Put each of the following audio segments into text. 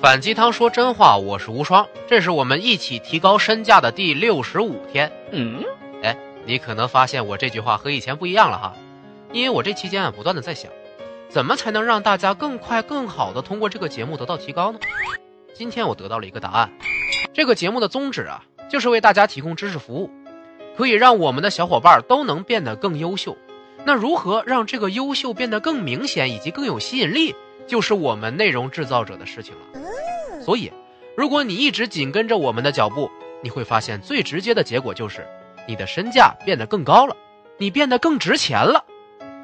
反鸡汤说真话，我是无双，这是我们一起提高身价的第六十五天。嗯，哎，你可能发现我这句话和以前不一样了哈，因为我这期间啊不断的在想，怎么才能让大家更快、更好的通过这个节目得到提高呢？今天我得到了一个答案，这个节目的宗旨啊，就是为大家提供知识服务，可以让我们的小伙伴都能变得更优秀。那如何让这个优秀变得更明显以及更有吸引力？就是我们内容制造者的事情了。所以，如果你一直紧跟着我们的脚步，你会发现最直接的结果就是你的身价变得更高了，你变得更值钱了。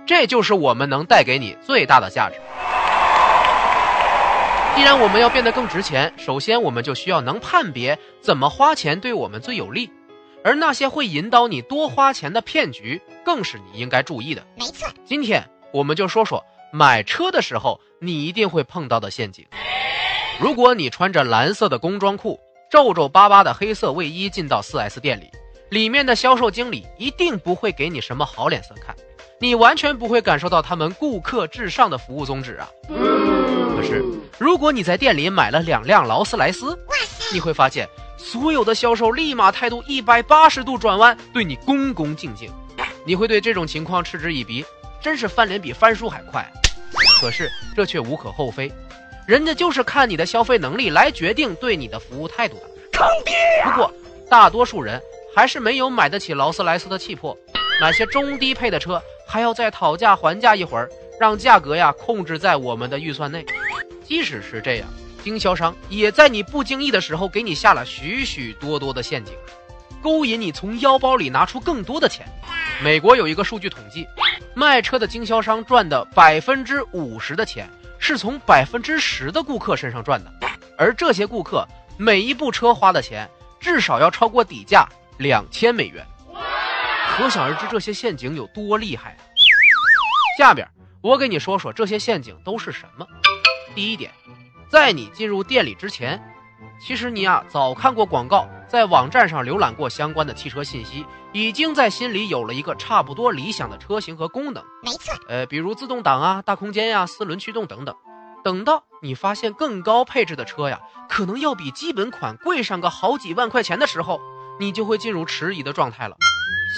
这就是我们能带给你最大的价值。既然我们要变得更值钱，首先我们就需要能判别怎么花钱对我们最有利，而那些会引导你多花钱的骗局，更是你应该注意的。没错，今天我们就说说买车的时候你一定会碰到的陷阱。如果你穿着蓝色的工装裤、皱皱巴巴的黑色卫衣进到 4S 店里，里面的销售经理一定不会给你什么好脸色看，你完全不会感受到他们顾客至上的服务宗旨啊。可是，如果你在店里买了两辆劳斯莱斯，你会发现所有的销售立马态度一百八十度转弯，对你恭恭敬敬。你会对这种情况嗤之以鼻，真是翻脸比翻书还快。可是这却无可厚非，人家就是看你的消费能力来决定对你的服务态度的。坑爹呀！不过，大多数人还是没有买得起劳斯莱斯的气魄，买些中低配的车还要再讨价还价一会儿，让价格呀控制在我们的预算内。即使是这样，经销商也在你不经意的时候给你下了许许多多的陷阱，勾引你从腰包里拿出更多的钱。美国有一个数据统计，卖车的经销商赚的百分之五十的钱是从百分之十的顾客身上赚的，而这些顾客每一部车花的钱至少要超过底价两千美元，可想而知这些陷阱有多厉害啊！下边我给你说说这些陷阱都是什么。第一点，在你进入店里之前，其实你啊早看过广告，在网站上浏览过相关的汽车信息，已经在心里有了一个差不多理想的车型和功能。没错，呃，比如自动挡啊、大空间呀、四轮驱动等等。等到你发现更高配置的车呀，可能要比基本款贵上个好几万块钱的时候，你就会进入迟疑的状态了。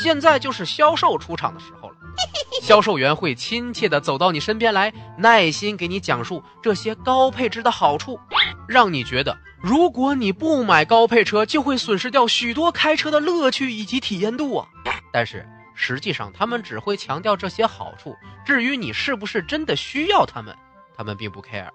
现在就是销售出场的时候了，销售员会亲切地走到你身边来，耐心给你讲述这些高配置的好处，让你觉得如果你不买高配车，就会损失掉许多开车的乐趣以及体验度啊。但是实际上，他们只会强调这些好处，至于你是不是真的需要他们，他们并不 care。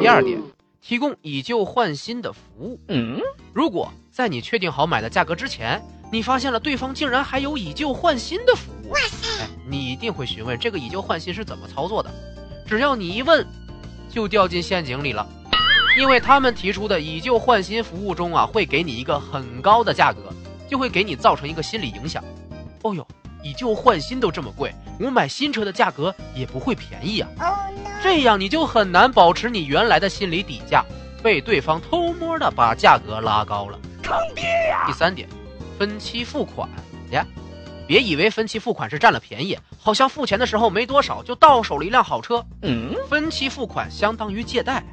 第二点，提供以旧换新的服务。嗯，如果在你确定好买的价格之前，你发现了对方竟然还有以旧换新的服务，哇塞，哎，你一定会询问这个以旧换新是怎么操作的。只要你一问，就掉进陷阱里了，因为他们提出的以旧换新服务中啊，会给你一个很高的价格，就会给你造成一个心理影响。哦呦，以旧换新都这么贵，我买新车的价格也不会便宜啊。这样你就很难保持你原来的心理底价，被对方偷摸的把价格拉高了。坑爹呀！第三点，分期付款呀，别以为分期付款是占了便宜，好像付钱的时候没多少就到手了一辆好车。嗯，分期付款相当于借贷，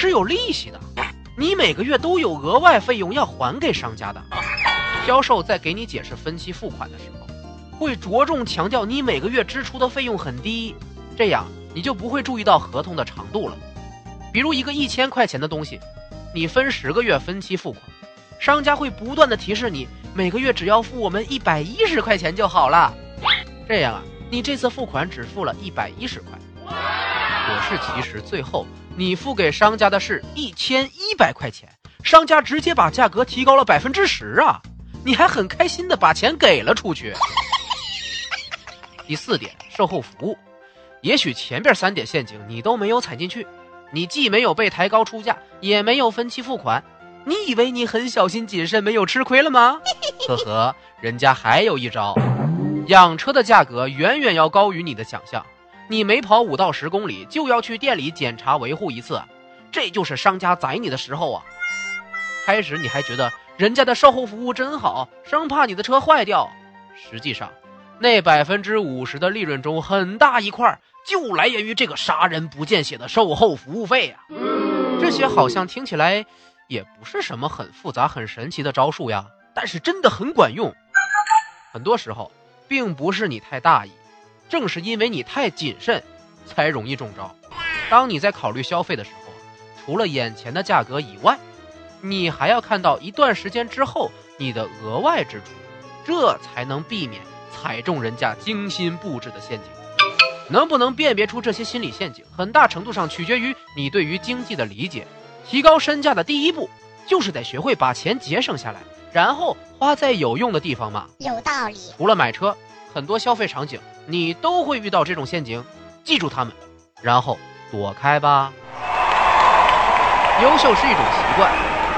是有利息的，你每个月都有额外费用要还给商家的。销售在给你解释分期付款的时候，会着重强调你每个月支出的费用很低，这样你就不会注意到合同的长度了。比如一个一千块钱的东西，你分十个月分期付款，商家会不断的提示你每个月只要付我们一百一十块钱就好了。这样啊，你这次付款只付了一百一十块，是其实最后你付给商家的是一千一百块钱，商家直接把价格提高了百分之十啊！你还很开心的把钱给了出去。第四点，售后服务，也许前边三点陷阱你都没有踩进去，你既没有被抬高出价，也没有分期付款，你以为你很小心谨慎，没有吃亏了吗？呵呵，人家还有一招，养车的价格远远要高于你的想象，你每跑五到十公里就要去店里检查维护一次，这就是商家宰你的时候啊！开始你还觉得人家的售后服务真好，生怕你的车坏掉，实际上，那百分之五十的利润中很大一块儿就来源于这个杀人不见血的售后服务费啊！这这些好像听起来也不是什么很复杂、很神奇的招数呀，但是真的很管用。很多时候，并不是你太大意，正是因为你太谨慎，才容易中招。当你在考虑消费的时候，除了眼前的价格以外，你还要看到一段时间之后你的额外支出，这才能避免踩中人家精心布置的陷阱。能不能辨别出这些心理陷阱，很大程度上取决于你对于经济的理解。提高身价的第一步，就是得学会把钱节省下来，然后花在有用的地方嘛。有道理。除了买车，很多消费场景你都会遇到这种陷阱，记住它们，然后躲开吧。优秀是一种习惯，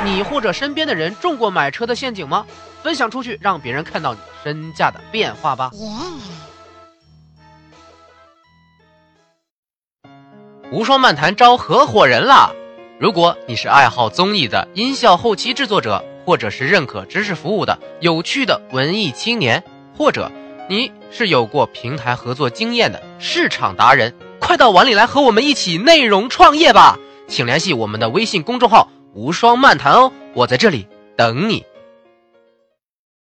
你或者身边的人中过买车的陷阱吗？分享出去，让别人看到你身价的变化吧。无双漫谈招合伙人啦！如果你是爱好综艺的音效后期制作者，或者是认可知识服务的有趣的文艺青年，或者你是有过平台合作经验的市场达人，快到碗里来和我们一起内容创业吧！请联系我们的微信公众号“无双漫谈”哦，我在这里等你。